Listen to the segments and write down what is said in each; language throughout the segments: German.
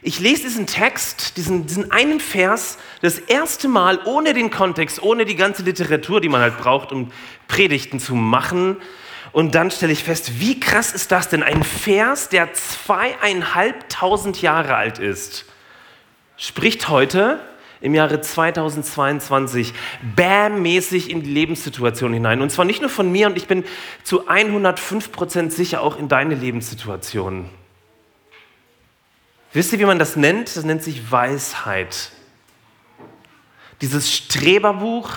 Ich lese diesen Text, diesen, diesen einen Vers, das erste Mal ohne den Kontext, ohne die ganze Literatur, die man halt braucht, um Predigten zu machen. Und dann stelle ich fest, wie krass ist das denn? Ein Vers, der zweieinhalbtausend Jahre alt ist, spricht heute im Jahre 2022 bam-mäßig in die Lebenssituation hinein. Und zwar nicht nur von mir, und ich bin zu 105 Prozent sicher auch in deine Lebenssituation. Wisst ihr, wie man das nennt? Das nennt sich Weisheit. Dieses Streberbuch,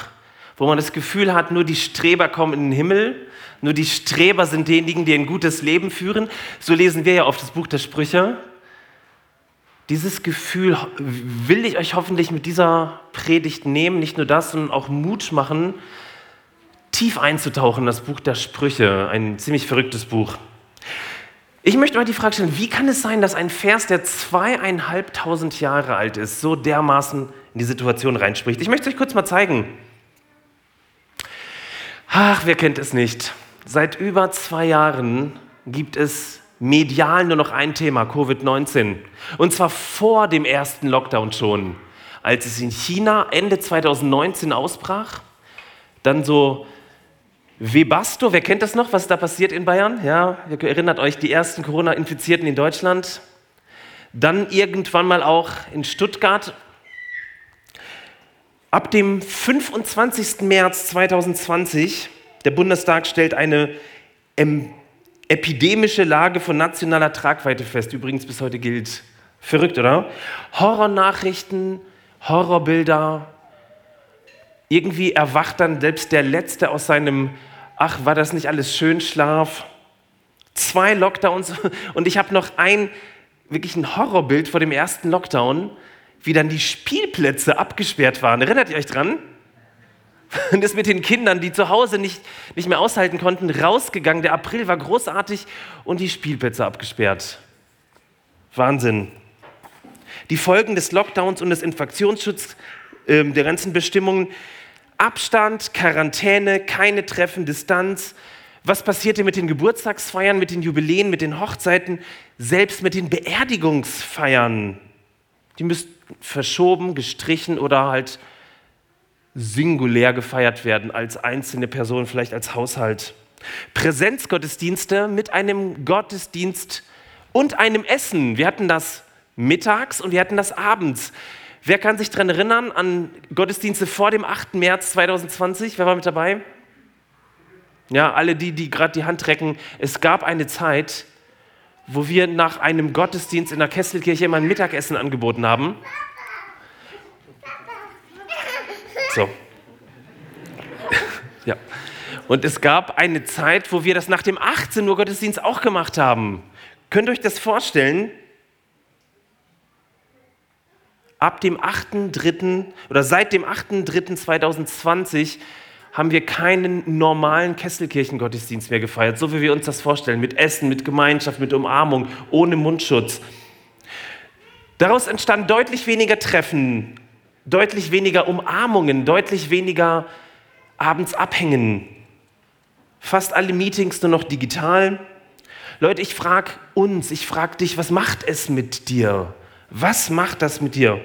wo man das Gefühl hat, nur die Streber kommen in den Himmel, nur die Streber sind diejenigen, die ein gutes Leben führen. So lesen wir ja oft das Buch der Sprüche. Dieses Gefühl will ich euch hoffentlich mit dieser Predigt nehmen, nicht nur das, sondern auch Mut machen, tief einzutauchen in das Buch der Sprüche, ein ziemlich verrücktes Buch. Ich möchte mal die Frage stellen, wie kann es sein, dass ein Vers, der zweieinhalbtausend Jahre alt ist, so dermaßen in die Situation reinspricht? Ich möchte es euch kurz mal zeigen. Ach, wer kennt es nicht? Seit über zwei Jahren gibt es medial nur noch ein Thema, Covid-19. Und zwar vor dem ersten Lockdown schon. Als es in China Ende 2019 ausbrach, dann so Webasto, wer kennt das noch, was da passiert in Bayern? Ja, ihr erinnert euch, die ersten Corona-Infizierten in Deutschland. Dann irgendwann mal auch in Stuttgart. Ab dem 25. März 2020, der Bundestag stellt eine epidemische Lage von nationaler Tragweite fest, übrigens bis heute gilt. Verrückt, oder? Horrornachrichten, Horrorbilder. Irgendwie erwacht dann selbst der Letzte aus seinem ach, war das nicht alles schön, Schlaf? Zwei Lockdowns und ich habe noch ein, wirklich ein Horrorbild vor dem ersten Lockdown, wie dann die Spielplätze abgesperrt waren. Erinnert ihr euch dran? Und ist mit den Kindern, die zu Hause nicht, nicht mehr aushalten konnten, rausgegangen. Der April war großartig und die Spielplätze abgesperrt. Wahnsinn. Die Folgen des Lockdowns und des Infektionsschutzes, äh, der ganzen Bestimmungen, Abstand, Quarantäne, keine Treffen, Distanz. Was passierte mit den Geburtstagsfeiern, mit den Jubiläen, mit den Hochzeiten, selbst mit den Beerdigungsfeiern? Die müssten verschoben, gestrichen oder halt singulär gefeiert werden, als einzelne Person, vielleicht als Haushalt. Präsenzgottesdienste mit einem Gottesdienst und einem Essen. Wir hatten das mittags und wir hatten das abends. Wer kann sich daran erinnern an Gottesdienste vor dem 8. März 2020? Wer war mit dabei? Ja, alle die, die gerade die Hand recken. Es gab eine Zeit, wo wir nach einem Gottesdienst in der Kesselkirche immer ein Mittagessen angeboten haben. So. ja. Und es gab eine Zeit, wo wir das nach dem 18 Uhr Gottesdienst auch gemacht haben. Könnt ihr euch das vorstellen? Ab dem 8.3. oder seit dem 8.3.2020 haben wir keinen normalen Kesselkirchengottesdienst mehr gefeiert, so wie wir uns das vorstellen, mit Essen, mit Gemeinschaft, mit Umarmung, ohne Mundschutz. Daraus entstanden deutlich weniger Treffen, deutlich weniger Umarmungen, deutlich weniger abends abhängen. Fast alle Meetings nur noch digital. Leute, ich frage uns, ich frage dich, was macht es mit dir? Was macht das mit dir?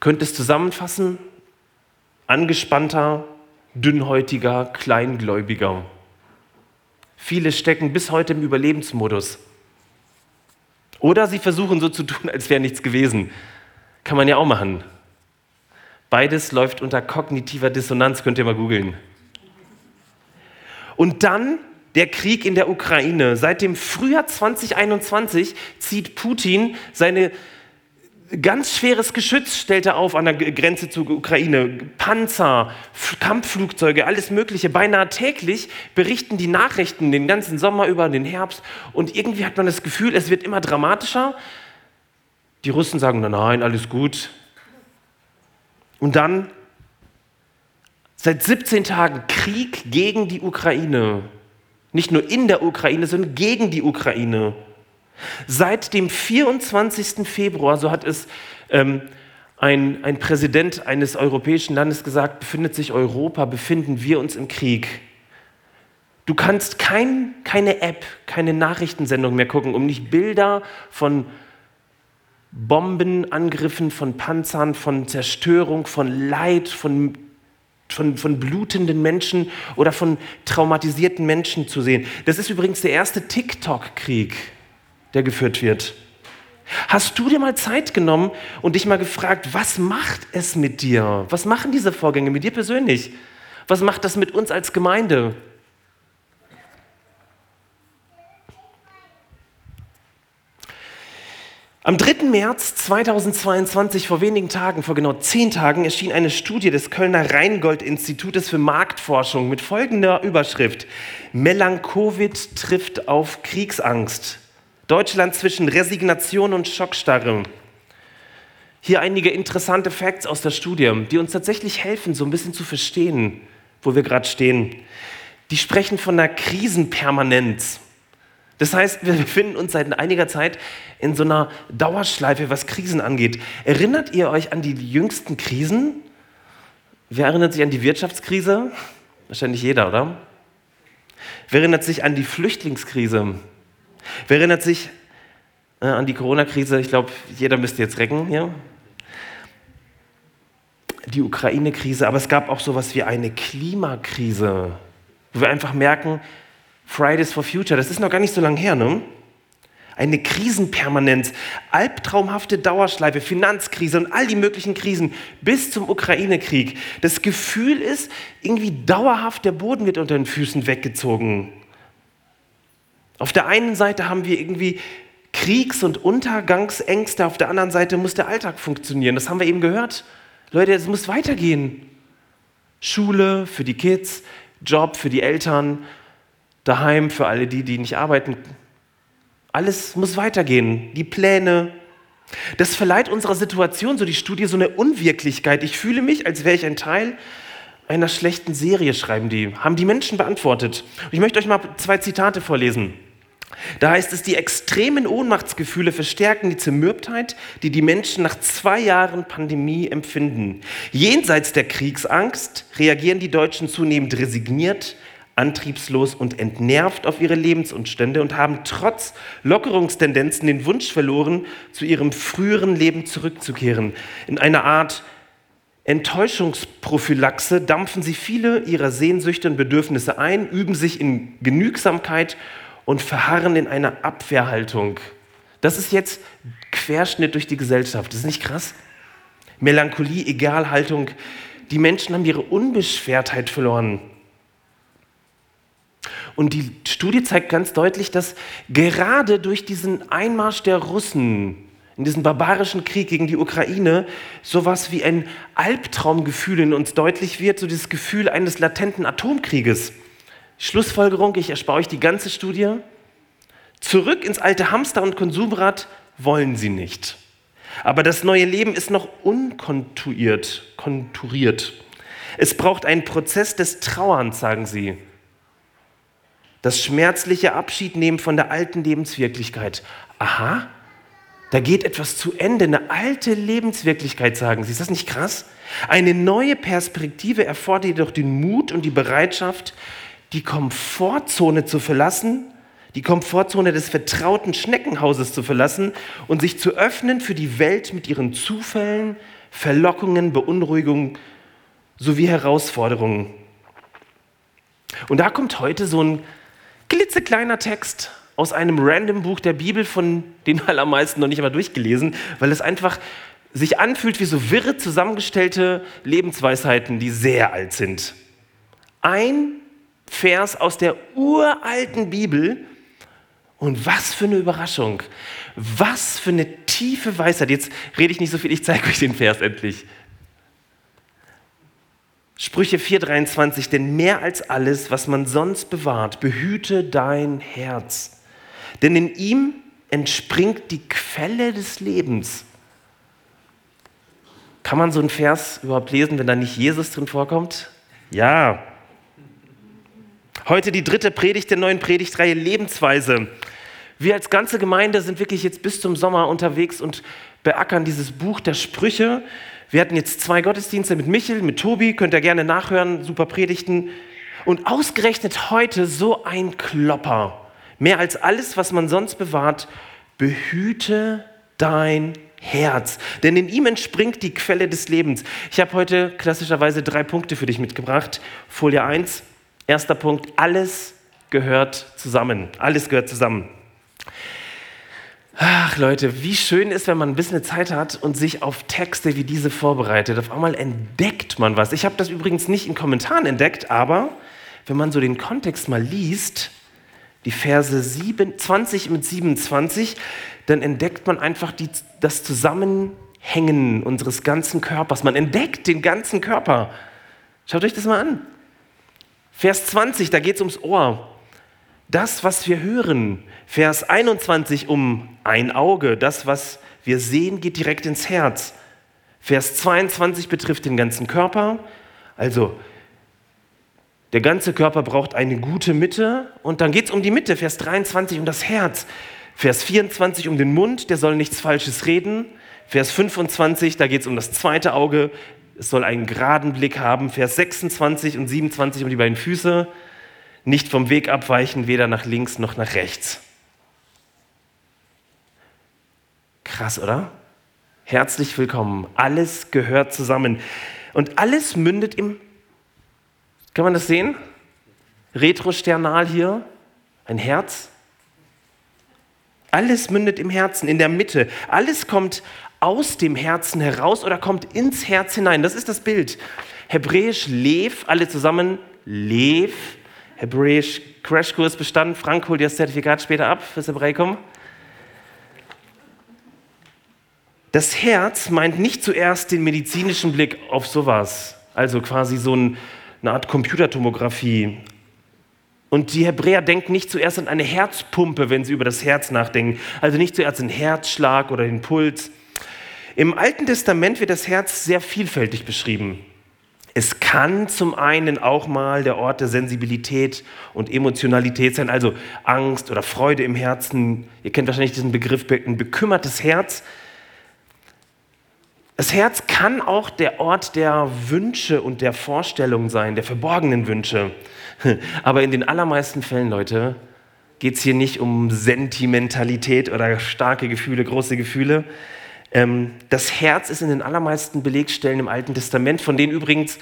Könnt es zusammenfassen? Angespannter, dünnhäutiger, kleingläubiger. Viele stecken bis heute im Überlebensmodus. Oder sie versuchen so zu tun, als wäre nichts gewesen. Kann man ja auch machen. Beides läuft unter kognitiver Dissonanz, könnt ihr mal googeln. Und dann der Krieg in der Ukraine. Seit dem Frühjahr 2021 zieht Putin seine ganz schweres Geschütz stellt er auf an der Grenze zur Ukraine. Panzer, Kampfflugzeuge, alles Mögliche. Beinahe täglich berichten die Nachrichten den ganzen Sommer über den Herbst. Und irgendwie hat man das Gefühl, es wird immer dramatischer. Die Russen sagen, nein, alles gut. Und dann seit 17 Tagen Krieg gegen die Ukraine. Nicht nur in der Ukraine, sondern gegen die Ukraine. Seit dem 24. Februar, so hat es ähm, ein, ein Präsident eines europäischen Landes gesagt, befindet sich Europa, befinden wir uns im Krieg. Du kannst kein, keine App, keine Nachrichtensendung mehr gucken, um nicht Bilder von Bombenangriffen, von Panzern, von Zerstörung, von Leid, von, von, von blutenden Menschen oder von traumatisierten Menschen zu sehen. Das ist übrigens der erste TikTok-Krieg, der geführt wird. Hast du dir mal Zeit genommen und dich mal gefragt, was macht es mit dir? Was machen diese Vorgänge mit dir persönlich? Was macht das mit uns als Gemeinde? Am 3. März 2022, vor wenigen Tagen, vor genau zehn Tagen, erschien eine Studie des Kölner Rheingold-Institutes für Marktforschung mit folgender Überschrift: Melanchovid trifft auf Kriegsangst. Deutschland zwischen Resignation und Schockstarre. Hier einige interessante Facts aus der Studie, die uns tatsächlich helfen, so ein bisschen zu verstehen, wo wir gerade stehen. Die sprechen von einer Krisenpermanenz. Das heißt, wir befinden uns seit einiger Zeit in so einer Dauerschleife, was Krisen angeht. Erinnert ihr euch an die jüngsten Krisen? Wer erinnert sich an die Wirtschaftskrise? Wahrscheinlich jeder, oder? Wer erinnert sich an die Flüchtlingskrise? Wer erinnert sich äh, an die Corona-Krise? Ich glaube, jeder müsste jetzt recken hier. Die Ukraine-Krise, aber es gab auch sowas wie eine Klimakrise, wo wir einfach merken, Fridays for Future, das ist noch gar nicht so lange her, ne? Eine Krisenpermanenz, albtraumhafte Dauerschleife, Finanzkrise und all die möglichen Krisen bis zum Ukraine-Krieg. Das Gefühl ist, irgendwie dauerhaft der Boden wird unter den Füßen weggezogen. Auf der einen Seite haben wir irgendwie Kriegs- und Untergangsängste, auf der anderen Seite muss der Alltag funktionieren. Das haben wir eben gehört. Leute, es muss weitergehen. Schule für die Kids, Job für die Eltern, daheim für alle die, die nicht arbeiten. Alles muss weitergehen. Die Pläne. Das verleiht unserer Situation, so die Studie, so eine Unwirklichkeit. Ich fühle mich, als wäre ich ein Teil einer schlechten Serie, schreiben die. Haben die Menschen beantwortet. Und ich möchte euch mal zwei Zitate vorlesen. Da heißt es, die extremen Ohnmachtsgefühle verstärken die Zermürbtheit, die die Menschen nach zwei Jahren Pandemie empfinden. Jenseits der Kriegsangst reagieren die Deutschen zunehmend resigniert, antriebslos und entnervt auf ihre Lebensumstände und haben trotz Lockerungstendenzen den Wunsch verloren, zu ihrem früheren Leben zurückzukehren. In einer Art Enttäuschungsprophylaxe dampfen sie viele ihrer Sehnsüchte und Bedürfnisse ein, üben sich in Genügsamkeit und verharren in einer Abwehrhaltung. Das ist jetzt Querschnitt durch die Gesellschaft. Das ist nicht krass? Melancholie, Egalhaltung. Die Menschen haben ihre Unbeschwertheit verloren. Und die Studie zeigt ganz deutlich, dass gerade durch diesen Einmarsch der Russen in diesen barbarischen Krieg gegen die Ukraine sowas wie ein Albtraumgefühl in uns deutlich wird, so dieses Gefühl eines latenten Atomkrieges. Schlussfolgerung, ich erspare euch die ganze Studie. Zurück ins alte Hamster- und Konsumrad wollen sie nicht. Aber das neue Leben ist noch unkonturiert, konturiert. Es braucht einen Prozess des Trauerns, sagen sie das schmerzliche Abschiednehmen von der alten Lebenswirklichkeit. Aha, da geht etwas zu Ende, eine alte Lebenswirklichkeit, sagen Sie. Ist das nicht krass? Eine neue Perspektive erfordert jedoch den Mut und die Bereitschaft, die Komfortzone zu verlassen, die Komfortzone des vertrauten Schneckenhauses zu verlassen und sich zu öffnen für die Welt mit ihren Zufällen, Verlockungen, Beunruhigungen sowie Herausforderungen. Und da kommt heute so ein klitzekleiner Text aus einem random Buch der Bibel, von den allermeisten noch nicht einmal durchgelesen, weil es einfach sich anfühlt wie so wirre zusammengestellte Lebensweisheiten, die sehr alt sind. Ein Vers aus der uralten Bibel und was für eine Überraschung, was für eine tiefe Weisheit. Jetzt rede ich nicht so viel, ich zeige euch den Vers endlich. Sprüche 4:23, denn mehr als alles, was man sonst bewahrt, behüte dein Herz. Denn in ihm entspringt die Quelle des Lebens. Kann man so einen Vers überhaupt lesen, wenn da nicht Jesus drin vorkommt? Ja. Heute die dritte Predigt der neuen Predigtreihe Lebensweise. Wir als ganze Gemeinde sind wirklich jetzt bis zum Sommer unterwegs und beackern dieses Buch der Sprüche. Wir hatten jetzt zwei Gottesdienste mit Michel, mit Tobi, könnt ihr gerne nachhören, super Predigten. Und ausgerechnet heute so ein Klopper. Mehr als alles, was man sonst bewahrt, behüte dein Herz. Denn in ihm entspringt die Quelle des Lebens. Ich habe heute klassischerweise drei Punkte für dich mitgebracht. Folie 1, erster Punkt, alles gehört zusammen. Alles gehört zusammen. Ach Leute, wie schön ist, wenn man ein bisschen Zeit hat und sich auf Texte wie diese vorbereitet. Auf einmal entdeckt man was. Ich habe das übrigens nicht in Kommentaren entdeckt, aber wenn man so den Kontext mal liest, die Verse 20 mit 27, dann entdeckt man einfach die, das Zusammenhängen unseres ganzen Körpers. Man entdeckt den ganzen Körper. Schaut euch das mal an. Vers 20, da geht es ums Ohr. Das, was wir hören. Vers 21 um ein Auge. Das, was wir sehen, geht direkt ins Herz. Vers 22 betrifft den ganzen Körper. Also der ganze Körper braucht eine gute Mitte und dann geht es um die Mitte, Vers 23 um das Herz, Vers 24 um den Mund, der soll nichts Falsches reden, Vers 25, da geht es um das zweite Auge, es soll einen geraden Blick haben, Vers 26 und 27 um die beiden Füße, nicht vom Weg abweichen, weder nach links noch nach rechts. Krass, oder? Herzlich willkommen. Alles gehört zusammen. Und alles mündet im kann man das sehen? Retrosternal hier, ein Herz. Alles mündet im Herzen, in der Mitte. Alles kommt aus dem Herzen heraus oder kommt ins Herz hinein. Das ist das Bild. Hebräisch Lev, alle zusammen Lev. Hebräisch Crashkurs bestanden. Frank holt dir das Zertifikat später ab fürs Hebräikum. Das Herz meint nicht zuerst den medizinischen Blick auf sowas, also quasi so ein eine Art Computertomographie. Und die Hebräer denken nicht zuerst an eine Herzpumpe, wenn sie über das Herz nachdenken. Also nicht zuerst den Herzschlag oder den Puls. Im Alten Testament wird das Herz sehr vielfältig beschrieben. Es kann zum einen auch mal der Ort der Sensibilität und Emotionalität sein, also Angst oder Freude im Herzen. Ihr kennt wahrscheinlich diesen Begriff, ein bekümmertes Herz. Das Herz kann auch der Ort der Wünsche und der Vorstellungen sein, der verborgenen Wünsche. Aber in den allermeisten Fällen, Leute, geht es hier nicht um Sentimentalität oder starke Gefühle, große Gefühle. Ähm, das Herz ist in den allermeisten Belegstellen im Alten Testament, von denen übrigens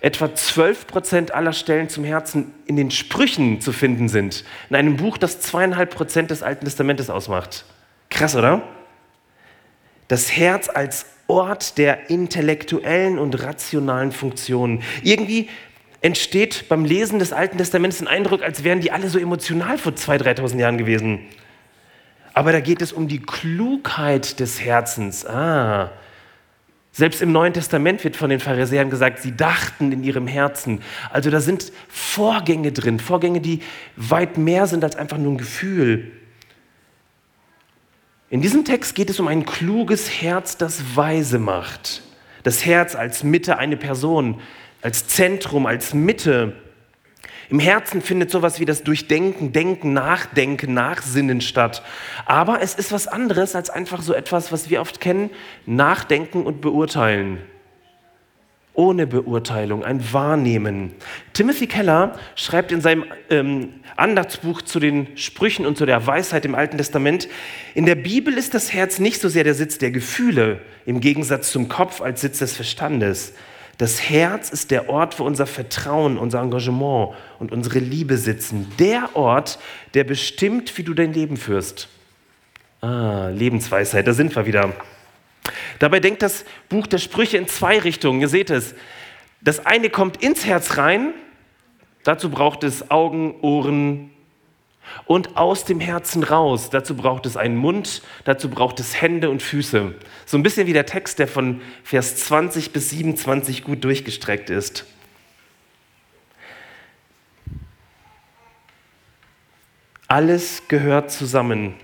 etwa 12 Prozent aller Stellen zum Herzen in den Sprüchen zu finden sind. In einem Buch, das zweieinhalb Prozent des Alten Testamentes ausmacht. Krass, oder? Das Herz als Ort der intellektuellen und rationalen Funktionen. Irgendwie entsteht beim Lesen des Alten Testaments ein Eindruck, als wären die alle so emotional vor 2.000, 3.000 Jahren gewesen. Aber da geht es um die Klugheit des Herzens. Ah. Selbst im Neuen Testament wird von den Pharisäern gesagt, sie dachten in ihrem Herzen. Also da sind Vorgänge drin, Vorgänge, die weit mehr sind als einfach nur ein Gefühl. In diesem Text geht es um ein kluges Herz, das weise macht. Das Herz als Mitte eine Person, als Zentrum, als Mitte. Im Herzen findet sowas wie das Durchdenken, Denken, Nachdenken, Nachsinnen statt. Aber es ist was anderes als einfach so etwas, was wir oft kennen, Nachdenken und Beurteilen ohne Beurteilung, ein Wahrnehmen. Timothy Keller schreibt in seinem ähm, Andachtsbuch zu den Sprüchen und zu der Weisheit im Alten Testament, in der Bibel ist das Herz nicht so sehr der Sitz der Gefühle, im Gegensatz zum Kopf als Sitz des Verstandes. Das Herz ist der Ort, wo unser Vertrauen, unser Engagement und unsere Liebe sitzen. Der Ort, der bestimmt, wie du dein Leben führst. Ah, Lebensweisheit, da sind wir wieder. Dabei denkt das Buch der Sprüche in zwei Richtungen. Ihr seht es. Das eine kommt ins Herz rein, dazu braucht es Augen, Ohren und aus dem Herzen raus. Dazu braucht es einen Mund, dazu braucht es Hände und Füße. So ein bisschen wie der Text, der von Vers 20 bis 27 gut durchgestreckt ist. Alles gehört zusammen.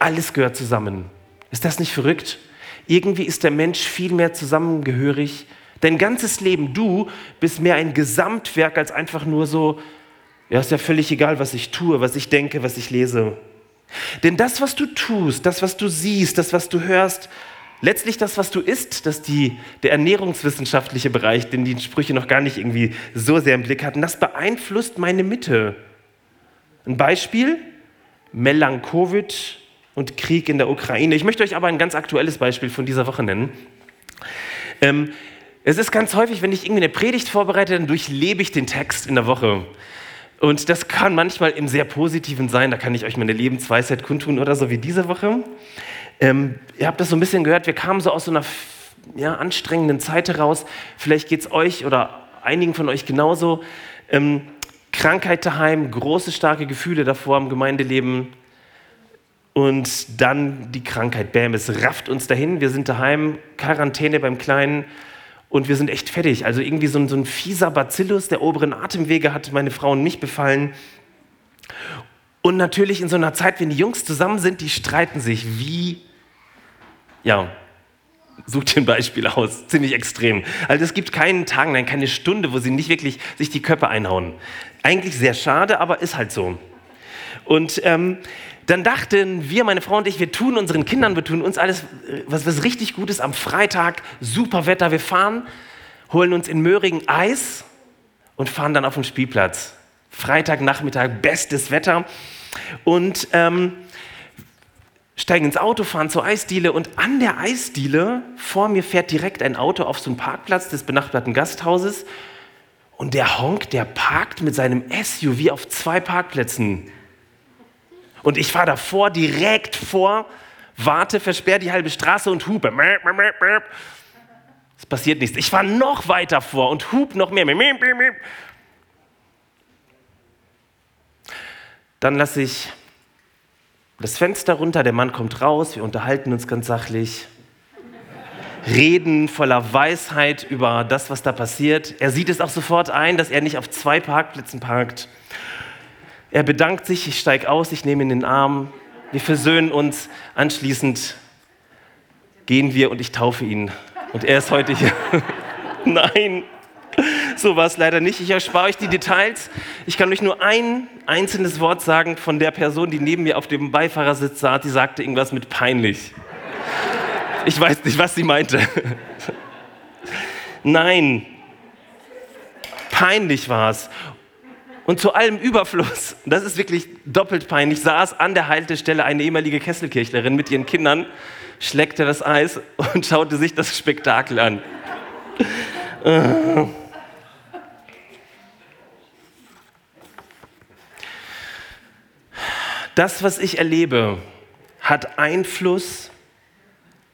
Alles gehört zusammen. Ist das nicht verrückt? Irgendwie ist der Mensch viel mehr zusammengehörig. Dein ganzes Leben, du bist mehr ein Gesamtwerk als einfach nur so, ja, ist ja völlig egal, was ich tue, was ich denke, was ich lese. Denn das, was du tust, das, was du siehst, das, was du hörst, letztlich das, was du isst, das die, der ernährungswissenschaftliche Bereich, den die Sprüche noch gar nicht irgendwie so sehr im Blick hatten, das beeinflusst meine Mitte. Ein Beispiel, Melankovic und Krieg in der Ukraine. Ich möchte euch aber ein ganz aktuelles Beispiel von dieser Woche nennen. Ähm, es ist ganz häufig, wenn ich irgendwie eine Predigt vorbereite, dann durchlebe ich den Text in der Woche. Und das kann manchmal im sehr Positiven sein. Da kann ich euch meine Lebensweisheit kundtun oder so wie diese Woche. Ähm, ihr habt das so ein bisschen gehört. Wir kamen so aus so einer ja, anstrengenden Zeit heraus. Vielleicht geht es euch oder einigen von euch genauso. Ähm, Krankheit daheim, große, starke Gefühle davor im Gemeindeleben. Und dann die Krankheit. Bäm, es rafft uns dahin. Wir sind daheim, Quarantäne beim Kleinen und wir sind echt fertig. Also irgendwie so ein, so ein fieser Bacillus der oberen Atemwege hat meine Frau und mich befallen. Und natürlich in so einer Zeit, wenn die Jungs zusammen sind, die streiten sich wie, ja, sucht dir ein Beispiel aus, ziemlich extrem. Also es gibt keinen Tag, nein, keine Stunde, wo sie nicht wirklich sich die Köpfe einhauen. Eigentlich sehr schade, aber ist halt so. Und ähm, dann dachten wir, meine Frau und ich, wir tun unseren Kindern, wir tun uns alles, was, was richtig gut ist am Freitag, super Wetter, wir fahren, holen uns in Möhringen Eis und fahren dann auf den Spielplatz. Freitagnachmittag, bestes Wetter und ähm, steigen ins Auto, fahren zur Eisdiele und an der Eisdiele vor mir fährt direkt ein Auto auf so einen Parkplatz des benachbarten Gasthauses und der Honk, der parkt mit seinem SUV auf zwei Parkplätzen. Und ich fahre davor, direkt vor, warte, versperre die halbe Straße und hupe. Es passiert nichts. Ich fahre noch weiter vor und hub noch mehr. Dann lasse ich das Fenster runter, der Mann kommt raus, wir unterhalten uns ganz sachlich, reden voller Weisheit über das, was da passiert. Er sieht es auch sofort ein, dass er nicht auf zwei Parkplätzen parkt er bedankt sich, ich steige aus, ich nehme ihn in den Arm, wir versöhnen uns, anschließend gehen wir und ich taufe ihn. Und er ist heute hier. Nein, so war es leider nicht. Ich erspare euch die Details. Ich kann euch nur ein einzelnes Wort sagen von der Person, die neben mir auf dem Beifahrersitz saß. Die sagte irgendwas mit peinlich. Ich weiß nicht, was sie meinte. Nein, peinlich war es. Und zu allem Überfluss, das ist wirklich doppelt peinlich, saß an der Haltestelle eine ehemalige Kesselkirchlerin mit ihren Kindern, schleckte das Eis und schaute sich das Spektakel an. Das, was ich erlebe, hat Einfluss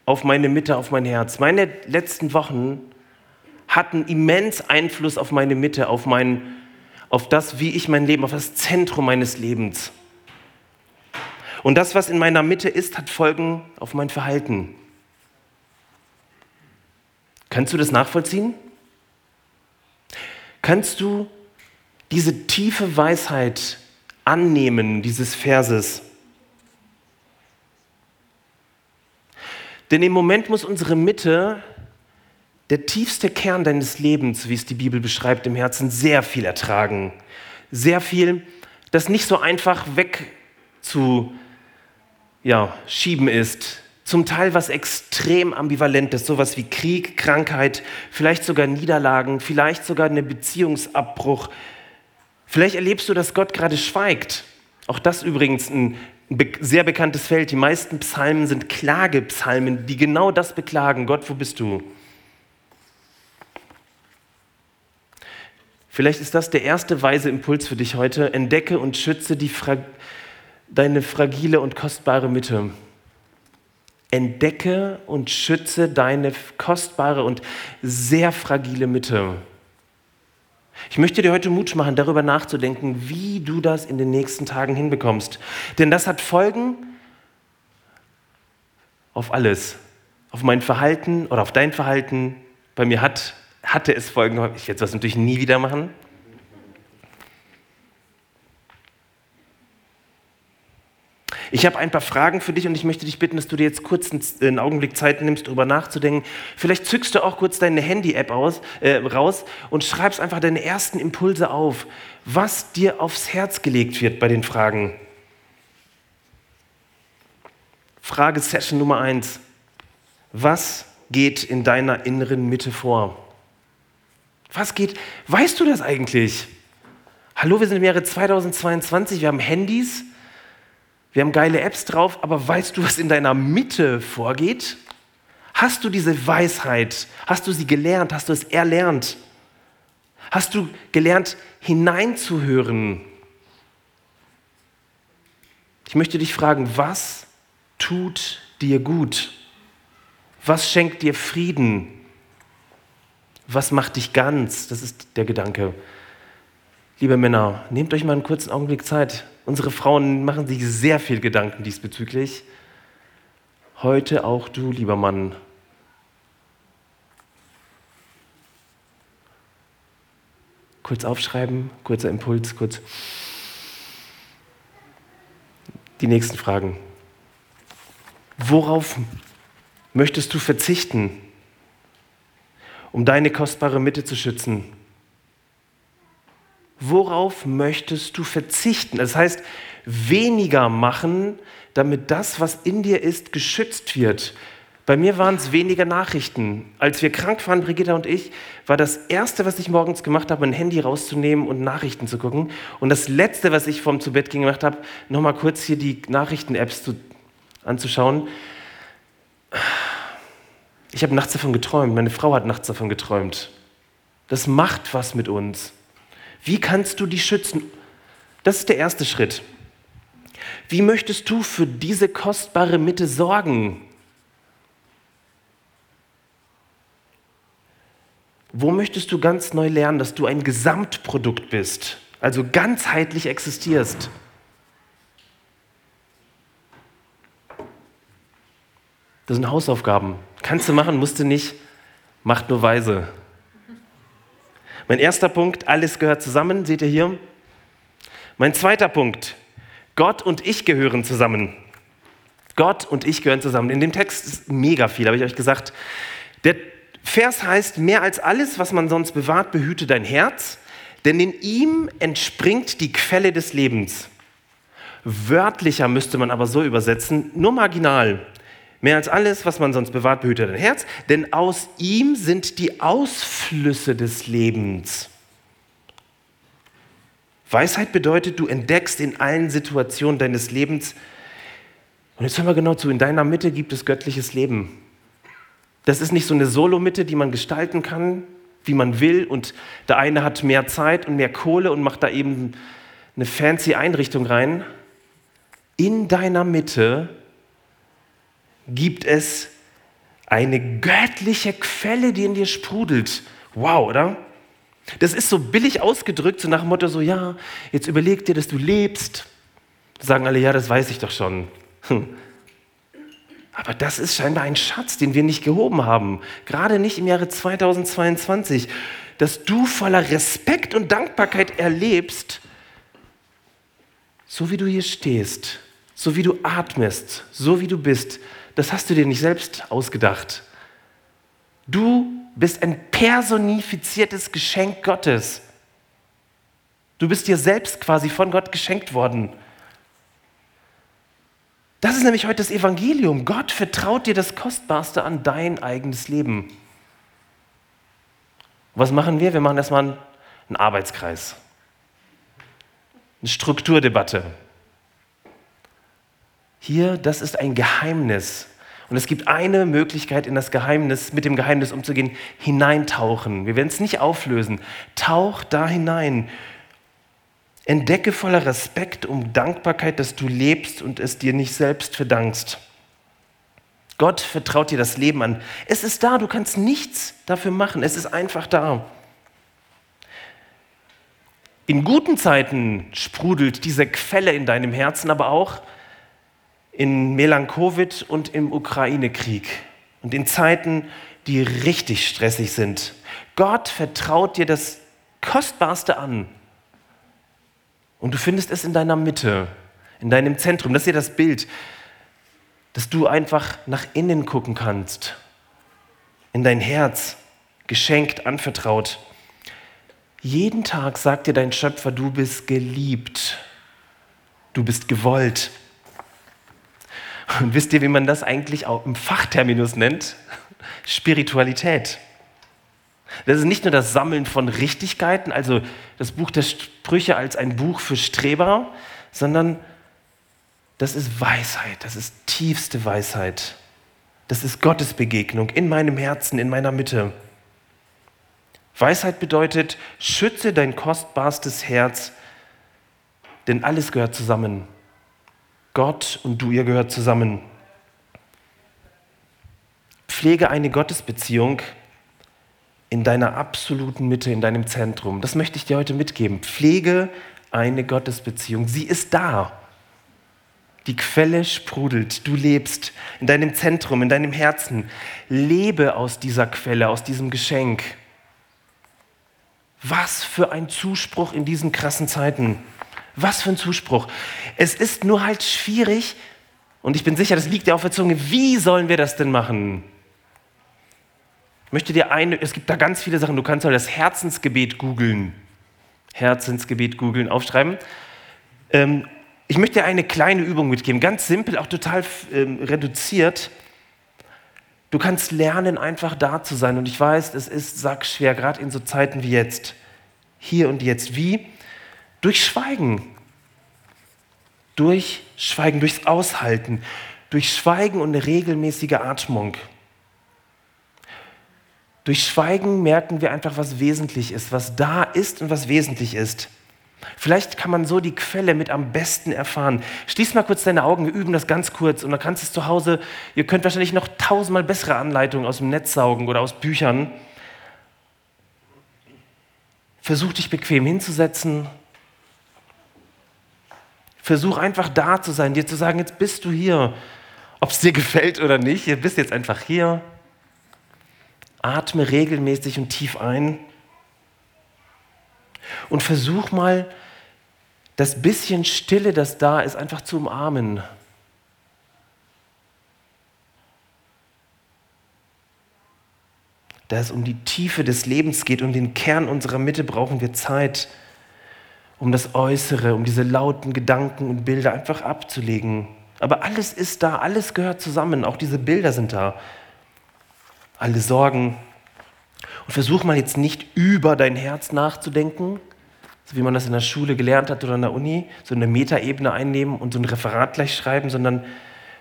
auf meine Mitte, auf mein Herz. Meine letzten Wochen hatten immens Einfluss auf meine Mitte, auf mein auf das, wie ich mein Leben, auf das Zentrum meines Lebens. Und das, was in meiner Mitte ist, hat Folgen auf mein Verhalten. Kannst du das nachvollziehen? Kannst du diese tiefe Weisheit annehmen, dieses Verses? Denn im Moment muss unsere Mitte der tiefste Kern deines Lebens, wie es die Bibel beschreibt, im Herzen sehr viel ertragen. Sehr viel, das nicht so einfach weg zu ja, schieben ist. Zum Teil was extrem ambivalentes, sowas wie Krieg, Krankheit, vielleicht sogar Niederlagen, vielleicht sogar eine Beziehungsabbruch. Vielleicht erlebst du, dass Gott gerade schweigt. Auch das übrigens ein sehr bekanntes Feld. Die meisten Psalmen sind Klagepsalmen, die genau das beklagen. Gott, wo bist du? Vielleicht ist das der erste weise Impuls für dich heute. Entdecke und schütze Fra deine fragile und kostbare Mitte. Entdecke und schütze deine kostbare und sehr fragile Mitte. Ich möchte dir heute Mut machen, darüber nachzudenken, wie du das in den nächsten Tagen hinbekommst. Denn das hat Folgen auf alles. Auf mein Verhalten oder auf dein Verhalten. Bei mir hat hatte es Folgen, ich werde das natürlich nie wieder machen. Ich habe ein paar Fragen für dich und ich möchte dich bitten, dass du dir jetzt kurz einen Augenblick Zeit nimmst, darüber nachzudenken. Vielleicht zückst du auch kurz deine Handy-App äh, raus und schreibst einfach deine ersten Impulse auf, was dir aufs Herz gelegt wird bei den Fragen. Frage Session Nummer eins: Was geht in deiner inneren Mitte vor? Was geht? Weißt du das eigentlich? Hallo, wir sind im Jahre 2022, wir haben Handys, Wir haben geile Apps drauf, aber weißt du, was in deiner Mitte vorgeht? Hast du diese Weisheit? Hast du sie gelernt? Hast du es erlernt? Hast du gelernt, hineinzuhören? Ich möchte dich fragen, was tut dir gut? Was schenkt dir Frieden? Was macht dich ganz? Das ist der Gedanke. Liebe Männer, nehmt euch mal einen kurzen Augenblick Zeit. Unsere Frauen machen sich sehr viel Gedanken diesbezüglich. Heute auch du, lieber Mann. Kurz aufschreiben, kurzer Impuls, kurz. Die nächsten Fragen. Worauf möchtest du verzichten, um deine kostbare Mitte zu schützen? Worauf möchtest du verzichten? Das heißt, weniger machen, damit das, was in dir ist, geschützt wird. Bei mir waren es weniger Nachrichten. Als wir krank waren, Brigitta und ich, war das Erste, was ich morgens gemacht habe, ein Handy rauszunehmen und Nachrichten zu gucken. Und das Letzte, was ich vom zu Bett ging, gemacht habe, nochmal kurz hier die Nachrichten-Apps anzuschauen. Ich habe nachts davon geträumt, meine Frau hat nachts davon geträumt. Das macht was mit uns. Wie kannst du die schützen? Das ist der erste Schritt. Wie möchtest du für diese kostbare Mitte sorgen? Wo möchtest du ganz neu lernen, dass du ein Gesamtprodukt bist, also ganzheitlich existierst? Das sind Hausaufgaben. Kannst du machen, musst du nicht. Macht nur weise. Mein erster Punkt, alles gehört zusammen, seht ihr hier. Mein zweiter Punkt, Gott und ich gehören zusammen. Gott und ich gehören zusammen. In dem Text ist mega viel, habe ich euch gesagt. Der Vers heißt, mehr als alles, was man sonst bewahrt, behüte dein Herz, denn in ihm entspringt die Quelle des Lebens. Wörtlicher müsste man aber so übersetzen, nur marginal. Mehr als alles, was man sonst bewahrt, behütet dein Herz, denn aus ihm sind die Ausflüsse des Lebens. Weisheit bedeutet, du entdeckst in allen Situationen deines Lebens, und jetzt hören wir genau zu, in deiner Mitte gibt es göttliches Leben. Das ist nicht so eine Solo-Mitte, die man gestalten kann, wie man will, und der eine hat mehr Zeit und mehr Kohle und macht da eben eine fancy Einrichtung rein. In deiner Mitte gibt es eine göttliche Quelle, die in dir sprudelt. Wow, oder? Das ist so billig ausgedrückt, so nach dem Motto, so ja, jetzt überleg dir, dass du lebst. Sagen alle, ja, das weiß ich doch schon. Hm. Aber das ist scheinbar ein Schatz, den wir nicht gehoben haben. Gerade nicht im Jahre 2022. Dass du voller Respekt und Dankbarkeit erlebst, so wie du hier stehst, so wie du atmest, so wie du bist, das hast du dir nicht selbst ausgedacht. Du bist ein personifiziertes Geschenk Gottes. Du bist dir selbst quasi von Gott geschenkt worden. Das ist nämlich heute das Evangelium. Gott vertraut dir das Kostbarste an dein eigenes Leben. Was machen wir? Wir machen erstmal einen Arbeitskreis, eine Strukturdebatte. Hier, das ist ein Geheimnis. Und es gibt eine Möglichkeit, in das Geheimnis, mit dem Geheimnis umzugehen, hineintauchen. Wir werden es nicht auflösen. Tauch da hinein. Entdecke voller Respekt um Dankbarkeit, dass du lebst und es dir nicht selbst verdankst. Gott vertraut dir das Leben an. Es ist da, du kannst nichts dafür machen. Es ist einfach da. In guten Zeiten sprudelt diese Quelle in deinem Herzen, aber auch in Melankowit und im Ukraine-Krieg und in Zeiten, die richtig stressig sind. Gott vertraut dir das Kostbarste an. Und du findest es in deiner Mitte, in deinem Zentrum. Das ist ja das Bild, dass du einfach nach innen gucken kannst, in dein Herz, geschenkt, anvertraut. Jeden Tag sagt dir dein Schöpfer, du bist geliebt, du bist gewollt, und wisst ihr, wie man das eigentlich auch im Fachterminus nennt? Spiritualität. Das ist nicht nur das Sammeln von Richtigkeiten, also das Buch der Sprüche als ein Buch für Streber, sondern das ist Weisheit, das ist tiefste Weisheit. Das ist Gottes Begegnung in meinem Herzen, in meiner Mitte. Weisheit bedeutet, schütze dein kostbarstes Herz, denn alles gehört zusammen. Gott und du, ihr gehört zusammen. Pflege eine Gottesbeziehung in deiner absoluten Mitte, in deinem Zentrum. Das möchte ich dir heute mitgeben. Pflege eine Gottesbeziehung. Sie ist da. Die Quelle sprudelt. Du lebst in deinem Zentrum, in deinem Herzen. Lebe aus dieser Quelle, aus diesem Geschenk. Was für ein Zuspruch in diesen krassen Zeiten. Was für ein Zuspruch. Es ist nur halt schwierig, und ich bin sicher, das liegt dir auf der Zunge, wie sollen wir das denn machen? Ich möchte dir eine, es gibt da ganz viele Sachen, du kannst mal das Herzensgebet googeln. Herzensgebet googeln, aufschreiben. Ähm, ich möchte dir eine kleine Übung mitgeben, ganz simpel, auch total ähm, reduziert. Du kannst lernen, einfach da zu sein. Und ich weiß, es ist sackschwer, gerade in so Zeiten wie jetzt. Hier und jetzt. Wie? Durch Schweigen. Durch Schweigen, durchs Aushalten. Durch Schweigen und eine regelmäßige Atmung. Durch Schweigen merken wir einfach, was wesentlich ist, was da ist und was wesentlich ist. Vielleicht kann man so die Quelle mit am besten erfahren. Schließ mal kurz deine Augen, wir üben das ganz kurz und dann kannst du es zu Hause, ihr könnt wahrscheinlich noch tausendmal bessere Anleitungen aus dem Netz saugen oder aus Büchern. Versuch dich bequem hinzusetzen. Versuch einfach da zu sein, dir zu sagen, jetzt bist du hier. Ob es dir gefällt oder nicht, du bist jetzt einfach hier. Atme regelmäßig und tief ein und versuch mal, das bisschen Stille, das da ist, einfach zu umarmen. Da es um die Tiefe des Lebens geht, um den Kern unserer Mitte, brauchen wir Zeit, um das Äußere, um diese lauten Gedanken und Bilder einfach abzulegen. Aber alles ist da, alles gehört zusammen, auch diese Bilder sind da alle Sorgen. Und versuch mal jetzt nicht über dein Herz nachzudenken, so wie man das in der Schule gelernt hat oder in der Uni, so eine Metaebene einnehmen und so ein Referat gleich schreiben, sondern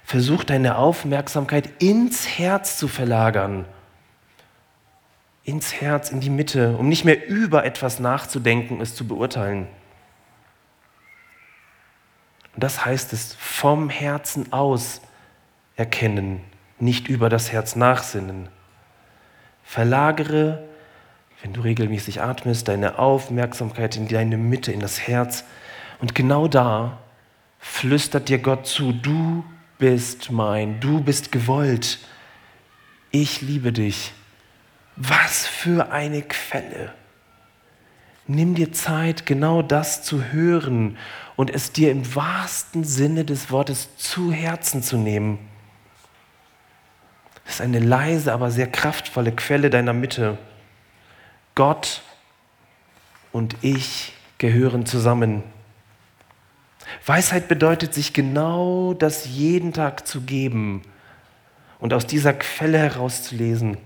versuch deine Aufmerksamkeit ins Herz zu verlagern. Ins Herz, in die Mitte, um nicht mehr über etwas nachzudenken, es zu beurteilen. Und das heißt es, vom Herzen aus erkennen, nicht über das Herz nachsinnen. Verlagere, wenn du regelmäßig atmest, deine Aufmerksamkeit in deine Mitte, in das Herz. Und genau da flüstert dir Gott zu, du bist mein, du bist gewollt. Ich liebe dich. Was für eine Quelle. Nimm dir Zeit, genau das zu hören und es dir im wahrsten Sinne des Wortes zu Herzen zu nehmen. Das ist eine leise, aber sehr kraftvolle Quelle deiner Mitte. Gott und ich gehören zusammen. Weisheit bedeutet, sich genau das jeden Tag zu geben und aus dieser Quelle herauszulesen,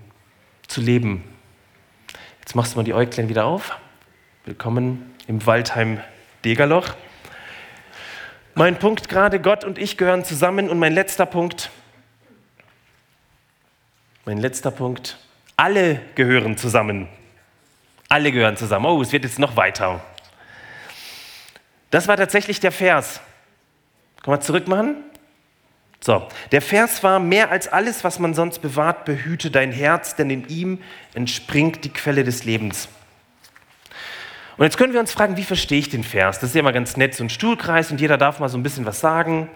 zu leben. Jetzt machst du mal die Äuglein wieder auf. Willkommen im Waldheim Degerloch. Mein Punkt gerade, Gott und ich gehören zusammen. Und mein letzter Punkt, mein letzter Punkt. Alle gehören zusammen. Alle gehören zusammen. Oh, es wird jetzt noch weiter. Das war tatsächlich der Vers. Können wir zurückmachen? So, der Vers war mehr als alles, was man sonst bewahrt, behüte dein Herz, denn in ihm entspringt die Quelle des Lebens. Und jetzt können wir uns fragen, wie verstehe ich den Vers? Das ist ja immer ganz nett, so ein Stuhlkreis und jeder darf mal so ein bisschen was sagen.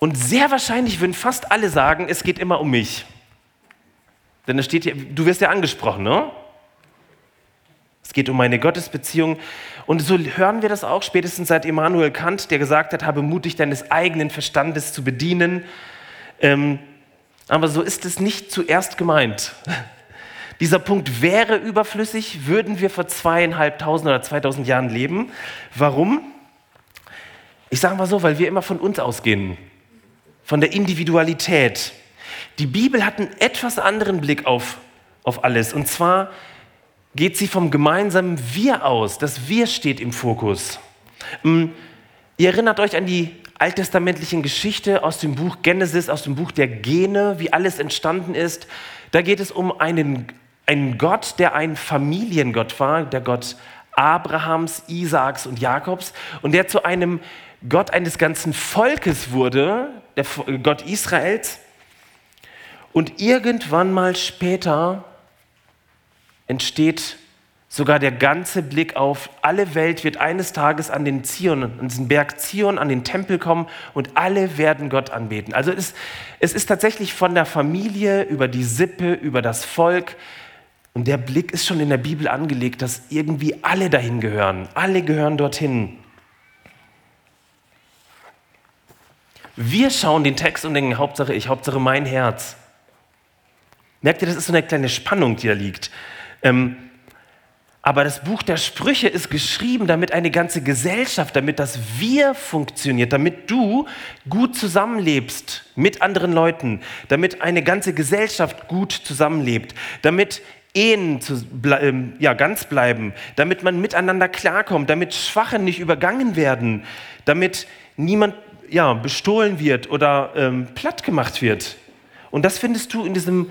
Und sehr wahrscheinlich würden fast alle sagen, es geht immer um mich. Denn es steht hier, du wirst ja angesprochen, ne? Es geht um meine Gottesbeziehung. Und so hören wir das auch spätestens seit Immanuel Kant, der gesagt hat, habe mutig deines eigenen Verstandes zu bedienen. Ähm, aber so ist es nicht zuerst gemeint. Dieser Punkt wäre überflüssig, würden wir vor zweieinhalbtausend oder zweitausend Jahren leben. Warum? Ich sage mal so, weil wir immer von uns ausgehen von der Individualität. Die Bibel hat einen etwas anderen Blick auf, auf alles. Und zwar geht sie vom gemeinsamen Wir aus. Das Wir steht im Fokus. Ähm, ihr erinnert euch an die alttestamentlichen Geschichte aus dem Buch Genesis, aus dem Buch der Gene, wie alles entstanden ist. Da geht es um einen, einen Gott, der ein Familiengott war, der Gott Abrahams, Isaaks und Jakobs und der zu einem Gott eines ganzen Volkes wurde, der Gott Israels. Und irgendwann mal später entsteht sogar der ganze Blick auf alle Welt wird eines Tages an den Zion, an diesen Berg Zion, an den Tempel kommen und alle werden Gott anbeten. Also es, es ist tatsächlich von der Familie über die Sippe, über das Volk. Und der Blick ist schon in der Bibel angelegt, dass irgendwie alle dahin gehören. Alle gehören dorthin. Wir schauen den Text und denken, Hauptsache ich, Hauptsache mein Herz. Merkt ihr, das ist so eine kleine Spannung, die da liegt. Ähm, aber das Buch der Sprüche ist geschrieben, damit eine ganze Gesellschaft, damit das Wir funktioniert, damit du gut zusammenlebst mit anderen Leuten, damit eine ganze Gesellschaft gut zusammenlebt, damit Ehen zu, ähm, ja, ganz bleiben, damit man miteinander klarkommt, damit Schwache nicht übergangen werden, damit niemand ja, bestohlen wird oder ähm, platt gemacht wird. Und das findest du in diesem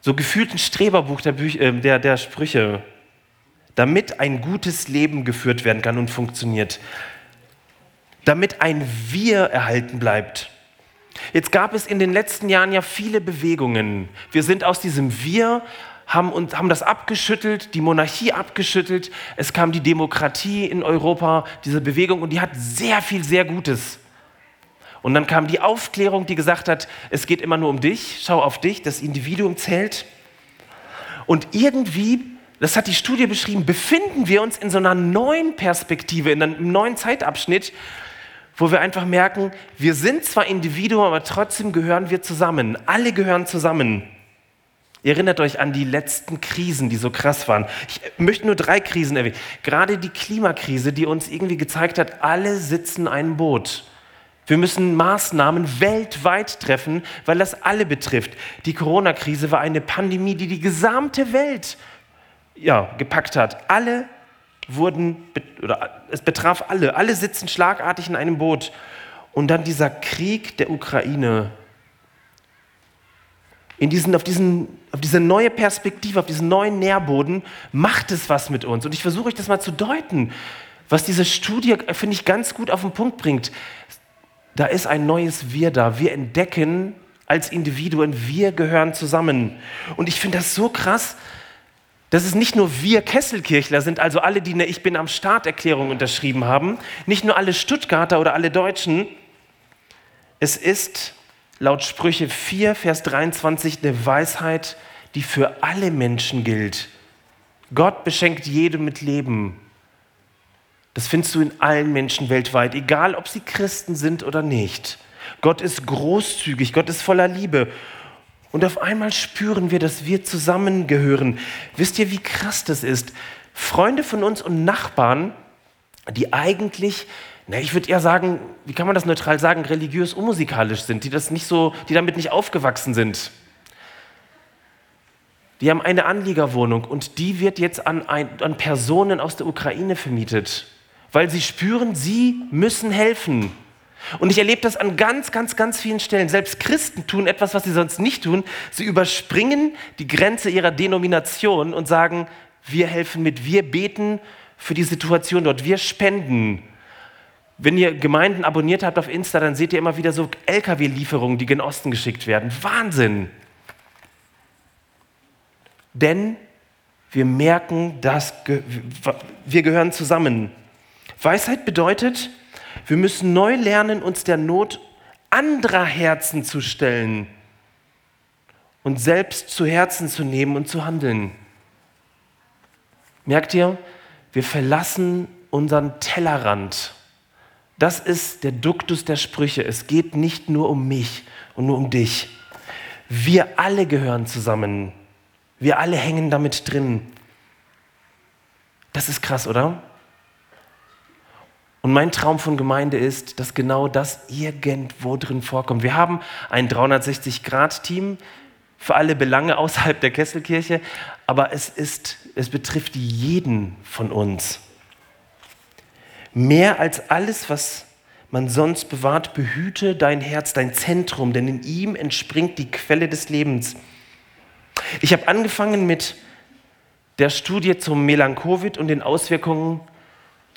so gefühlten Streberbuch der, Büch äh, der, der Sprüche damit ein gutes Leben geführt werden kann und funktioniert, damit ein Wir erhalten bleibt. Jetzt gab es in den letzten Jahren ja viele Bewegungen. Wir sind aus diesem Wir, haben, und, haben das abgeschüttelt, die Monarchie abgeschüttelt. Es kam die Demokratie in Europa, diese Bewegung, und die hat sehr viel, sehr Gutes. Und dann kam die Aufklärung, die gesagt hat, es geht immer nur um dich, schau auf dich, das Individuum zählt. Und irgendwie das hat die Studie beschrieben, befinden wir uns in so einer neuen Perspektive, in einem neuen Zeitabschnitt, wo wir einfach merken, wir sind zwar Individuen, aber trotzdem gehören wir zusammen. Alle gehören zusammen. Ihr erinnert euch an die letzten Krisen, die so krass waren. Ich möchte nur drei Krisen erwähnen. Gerade die Klimakrise, die uns irgendwie gezeigt hat, alle sitzen in einem Boot. Wir müssen Maßnahmen weltweit treffen, weil das alle betrifft. Die Corona-Krise war eine Pandemie, die die gesamte Welt ja, gepackt hat. Alle wurden, oder es betraf alle, alle sitzen schlagartig in einem Boot. Und dann dieser Krieg der Ukraine. In diesen, auf, diesen, auf diese neue Perspektive, auf diesen neuen Nährboden macht es was mit uns. Und ich versuche euch das mal zu deuten, was diese Studie, finde ich, ganz gut auf den Punkt bringt. Da ist ein neues Wir da. Wir entdecken als Individuen, wir gehören zusammen. Und ich finde das so krass, dass es nicht nur wir Kesselkirchler sind, also alle, die eine Ich bin am Start Erklärung unterschrieben haben, nicht nur alle Stuttgarter oder alle Deutschen. Es ist laut Sprüche 4, Vers 23 eine Weisheit, die für alle Menschen gilt. Gott beschenkt jedem mit Leben. Das findest du in allen Menschen weltweit, egal ob sie Christen sind oder nicht. Gott ist großzügig, Gott ist voller Liebe und auf einmal spüren wir, dass wir zusammengehören. Wisst ihr, wie krass das ist? Freunde von uns und Nachbarn, die eigentlich, na, ich würde eher sagen, wie kann man das neutral sagen, religiös unmusikalisch sind, die das nicht so, die damit nicht aufgewachsen sind. Die haben eine Anliegerwohnung und die wird jetzt an, ein, an Personen aus der Ukraine vermietet, weil sie spüren, sie müssen helfen. Und ich erlebe das an ganz, ganz, ganz vielen Stellen. Selbst Christen tun etwas, was sie sonst nicht tun. Sie überspringen die Grenze ihrer Denomination und sagen, wir helfen mit, wir beten für die Situation dort, wir spenden. Wenn ihr Gemeinden abonniert habt auf Insta, dann seht ihr immer wieder so Lkw-Lieferungen, die gen Osten geschickt werden. Wahnsinn! Denn wir merken, dass wir gehören zusammen. Weisheit bedeutet, wir müssen neu lernen, uns der Not anderer Herzen zu stellen und selbst zu Herzen zu nehmen und zu handeln. Merkt ihr, wir verlassen unseren Tellerrand. Das ist der Duktus der Sprüche. Es geht nicht nur um mich und nur um dich. Wir alle gehören zusammen. Wir alle hängen damit drin. Das ist krass, oder? Und mein Traum von Gemeinde ist, dass genau das irgendwo drin vorkommt. Wir haben ein 360-Grad-Team für alle Belange außerhalb der Kesselkirche, aber es, ist, es betrifft jeden von uns. Mehr als alles, was man sonst bewahrt, behüte dein Herz, dein Zentrum, denn in ihm entspringt die Quelle des Lebens. Ich habe angefangen mit der Studie zum Melanchovid und den Auswirkungen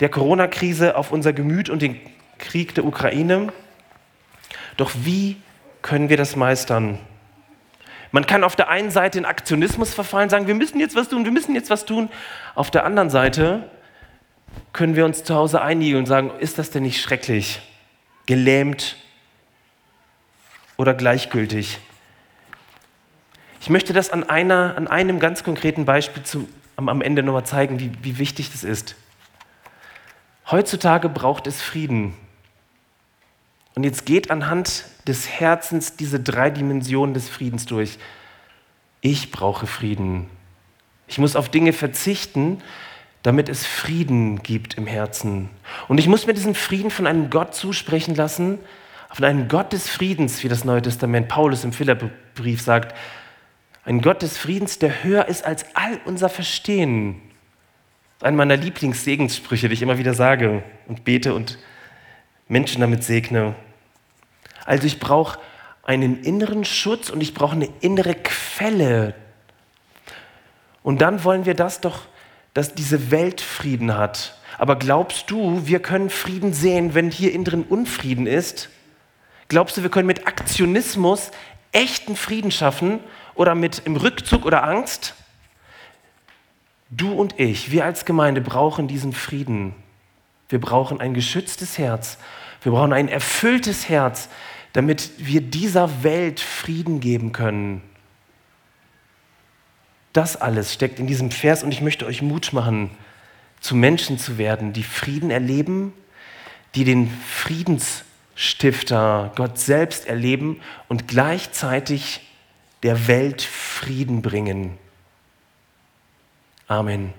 der Corona-Krise auf unser Gemüt und den Krieg der Ukraine. Doch wie können wir das meistern? Man kann auf der einen Seite in Aktionismus verfallen, sagen, wir müssen jetzt was tun, wir müssen jetzt was tun. Auf der anderen Seite können wir uns zu Hause einigen und sagen, ist das denn nicht schrecklich, gelähmt oder gleichgültig? Ich möchte das an, einer, an einem ganz konkreten Beispiel zu, am, am Ende nochmal zeigen, wie, wie wichtig das ist. Heutzutage braucht es Frieden. Und jetzt geht anhand des Herzens diese drei Dimensionen des Friedens durch. Ich brauche Frieden. Ich muss auf Dinge verzichten, damit es Frieden gibt im Herzen. Und ich muss mir diesen Frieden von einem Gott zusprechen lassen, von einem Gott des Friedens, wie das Neue Testament Paulus im Philipperbrief sagt. Ein Gott des Friedens, der höher ist als all unser Verstehen. Ein meiner Lieblingssegensprüche, die ich immer wieder sage und bete und Menschen damit segne. Also ich brauche einen inneren Schutz und ich brauche eine innere Quelle. Und dann wollen wir das doch, dass diese Welt Frieden hat. Aber glaubst du, wir können Frieden sehen, wenn hier innen drin Unfrieden ist? Glaubst du, wir können mit Aktionismus echten Frieden schaffen oder mit im Rückzug oder Angst? Du und ich, wir als Gemeinde brauchen diesen Frieden. Wir brauchen ein geschütztes Herz. Wir brauchen ein erfülltes Herz, damit wir dieser Welt Frieden geben können. Das alles steckt in diesem Vers und ich möchte euch Mut machen, zu Menschen zu werden, die Frieden erleben, die den Friedensstifter Gott selbst erleben und gleichzeitig der Welt Frieden bringen. Amen.